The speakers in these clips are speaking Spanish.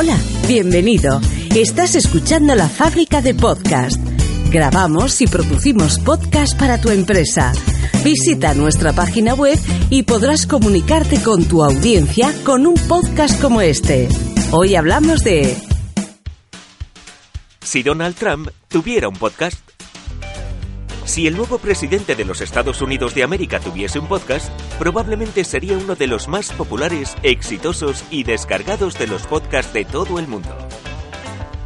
Hola, bienvenido. Estás escuchando la fábrica de podcast. Grabamos y producimos podcast para tu empresa. Visita nuestra página web y podrás comunicarte con tu audiencia con un podcast como este. Hoy hablamos de... Si Donald Trump tuviera un podcast. Si el nuevo presidente de los Estados Unidos de América tuviese un podcast, probablemente sería uno de los más populares, exitosos y descargados de los podcasts de todo el mundo.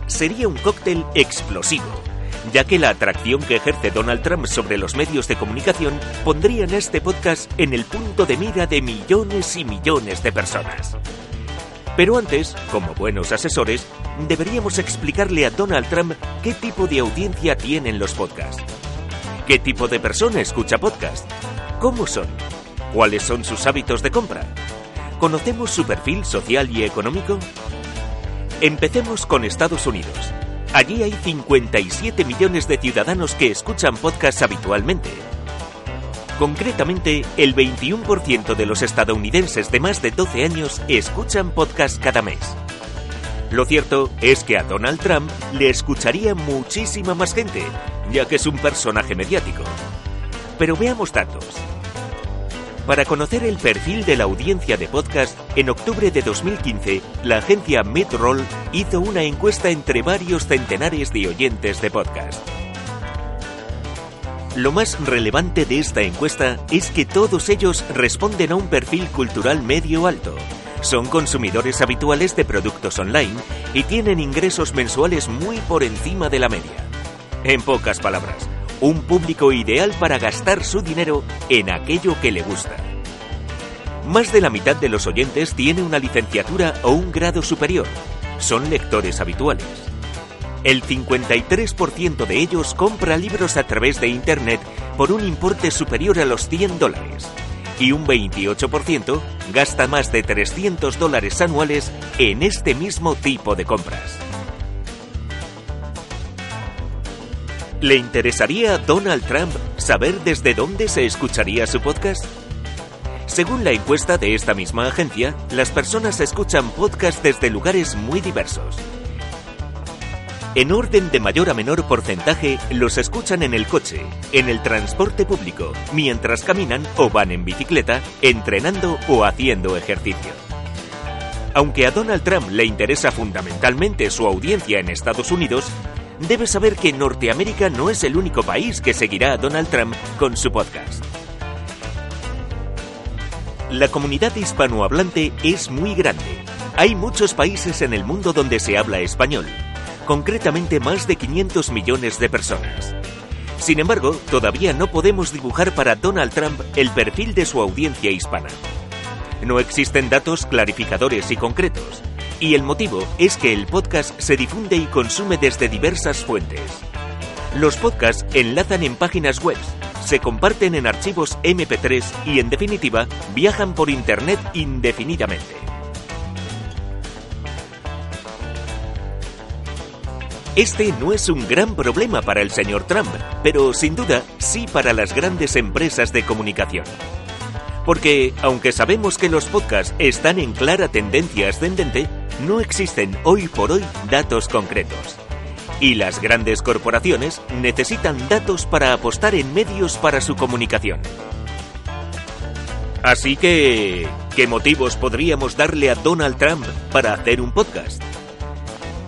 Sería un cóctel explosivo, ya que la atracción que ejerce Donald Trump sobre los medios de comunicación pondría en este podcast en el punto de mira de millones y millones de personas. Pero antes, como buenos asesores, deberíamos explicarle a Donald Trump qué tipo de audiencia tienen los podcasts. ¿Qué tipo de persona escucha podcast? ¿Cómo son? ¿Cuáles son sus hábitos de compra? ¿Conocemos su perfil social y económico? Empecemos con Estados Unidos. Allí hay 57 millones de ciudadanos que escuchan podcasts habitualmente. Concretamente, el 21% de los estadounidenses de más de 12 años escuchan podcasts cada mes. Lo cierto es que a Donald Trump le escucharía muchísima más gente, ya que es un personaje mediático. Pero veamos datos. Para conocer el perfil de la audiencia de podcast, en octubre de 2015, la agencia Midroll hizo una encuesta entre varios centenares de oyentes de podcast. Lo más relevante de esta encuesta es que todos ellos responden a un perfil cultural medio alto, son consumidores habituales de productos online y tienen ingresos mensuales muy por encima de la media. En pocas palabras, un público ideal para gastar su dinero en aquello que le gusta. Más de la mitad de los oyentes tiene una licenciatura o un grado superior. Son lectores habituales. El 53% de ellos compra libros a través de Internet por un importe superior a los 100 dólares y un 28% gasta más de 300 dólares anuales en este mismo tipo de compras. ¿Le interesaría a Donald Trump saber desde dónde se escucharía su podcast? Según la encuesta de esta misma agencia, las personas escuchan podcasts desde lugares muy diversos. En orden de mayor a menor porcentaje, los escuchan en el coche, en el transporte público, mientras caminan o van en bicicleta, entrenando o haciendo ejercicio. Aunque a Donald Trump le interesa fundamentalmente su audiencia en Estados Unidos, debe saber que Norteamérica no es el único país que seguirá a Donald Trump con su podcast. La comunidad hispanohablante es muy grande. Hay muchos países en el mundo donde se habla español, concretamente más de 500 millones de personas. Sin embargo, todavía no podemos dibujar para Donald Trump el perfil de su audiencia hispana. No existen datos clarificadores y concretos, y el motivo es que el podcast se difunde y consume desde diversas fuentes. Los podcasts enlazan en páginas web, se comparten en archivos MP3 y en definitiva viajan por Internet indefinidamente. Este no es un gran problema para el señor Trump, pero sin duda sí para las grandes empresas de comunicación. Porque, aunque sabemos que los podcasts están en clara tendencia ascendente, no existen hoy por hoy datos concretos. Y las grandes corporaciones necesitan datos para apostar en medios para su comunicación. Así que, ¿qué motivos podríamos darle a Donald Trump para hacer un podcast?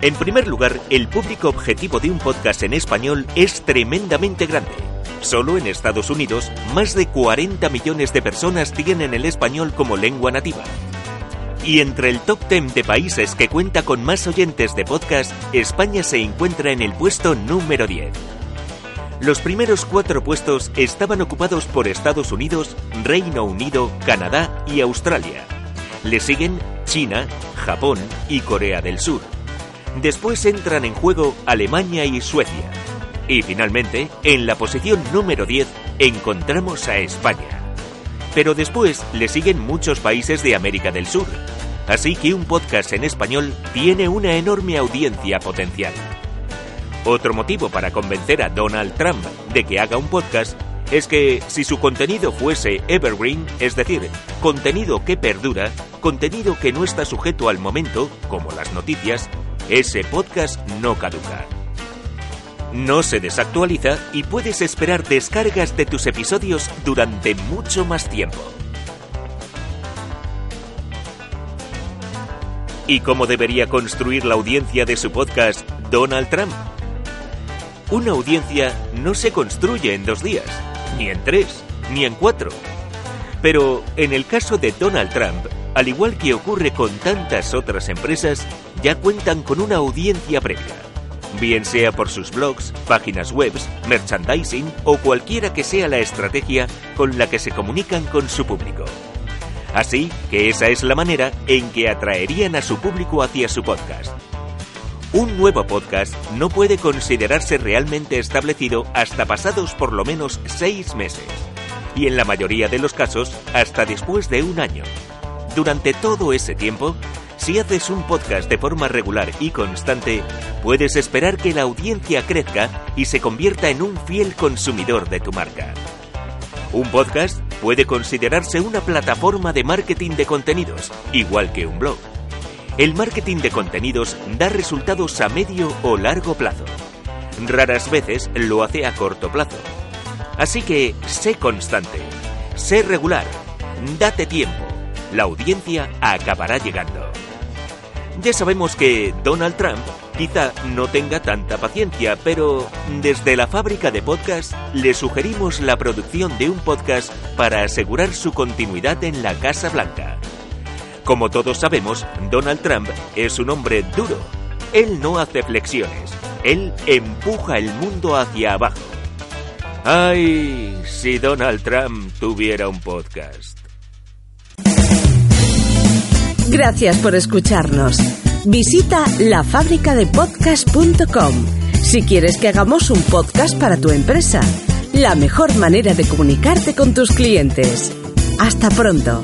En primer lugar, el público objetivo de un podcast en español es tremendamente grande. Solo en Estados Unidos, más de 40 millones de personas tienen el español como lengua nativa. Y entre el top 10 de países que cuenta con más oyentes de podcast, España se encuentra en el puesto número 10. Los primeros cuatro puestos estaban ocupados por Estados Unidos, Reino Unido, Canadá y Australia. Le siguen China, Japón y Corea del Sur. Después entran en juego Alemania y Suecia. Y finalmente, en la posición número 10, encontramos a España. Pero después le siguen muchos países de América del Sur. Así que un podcast en español tiene una enorme audiencia potencial. Otro motivo para convencer a Donald Trump de que haga un podcast es que si su contenido fuese evergreen, es decir, contenido que perdura, contenido que no está sujeto al momento, como las noticias, ese podcast no caduca. No se desactualiza y puedes esperar descargas de tus episodios durante mucho más tiempo. ¿Y cómo debería construir la audiencia de su podcast Donald Trump? Una audiencia no se construye en dos días ni en tres, ni en cuatro. Pero en el caso de Donald Trump, al igual que ocurre con tantas otras empresas, ya cuentan con una audiencia previa. Bien sea por sus blogs, páginas web, merchandising o cualquiera que sea la estrategia con la que se comunican con su público. Así que esa es la manera en que atraerían a su público hacia su podcast. Un nuevo podcast no puede considerarse realmente establecido hasta pasados por lo menos seis meses, y en la mayoría de los casos hasta después de un año. Durante todo ese tiempo, si haces un podcast de forma regular y constante, puedes esperar que la audiencia crezca y se convierta en un fiel consumidor de tu marca. Un podcast puede considerarse una plataforma de marketing de contenidos, igual que un blog el marketing de contenidos da resultados a medio o largo plazo. Raras veces lo hace a corto plazo. Así que sé constante, sé regular, date tiempo. La audiencia acabará llegando. Ya sabemos que Donald Trump quizá no tenga tanta paciencia, pero desde la fábrica de podcast le sugerimos la producción de un podcast para asegurar su continuidad en la Casa Blanca. Como todos sabemos, Donald Trump es un hombre duro. Él no hace flexiones. Él empuja el mundo hacia abajo. Ay, si Donald Trump tuviera un podcast. Gracias por escucharnos. Visita lafabricadepodcast.com si quieres que hagamos un podcast para tu empresa. La mejor manera de comunicarte con tus clientes. Hasta pronto.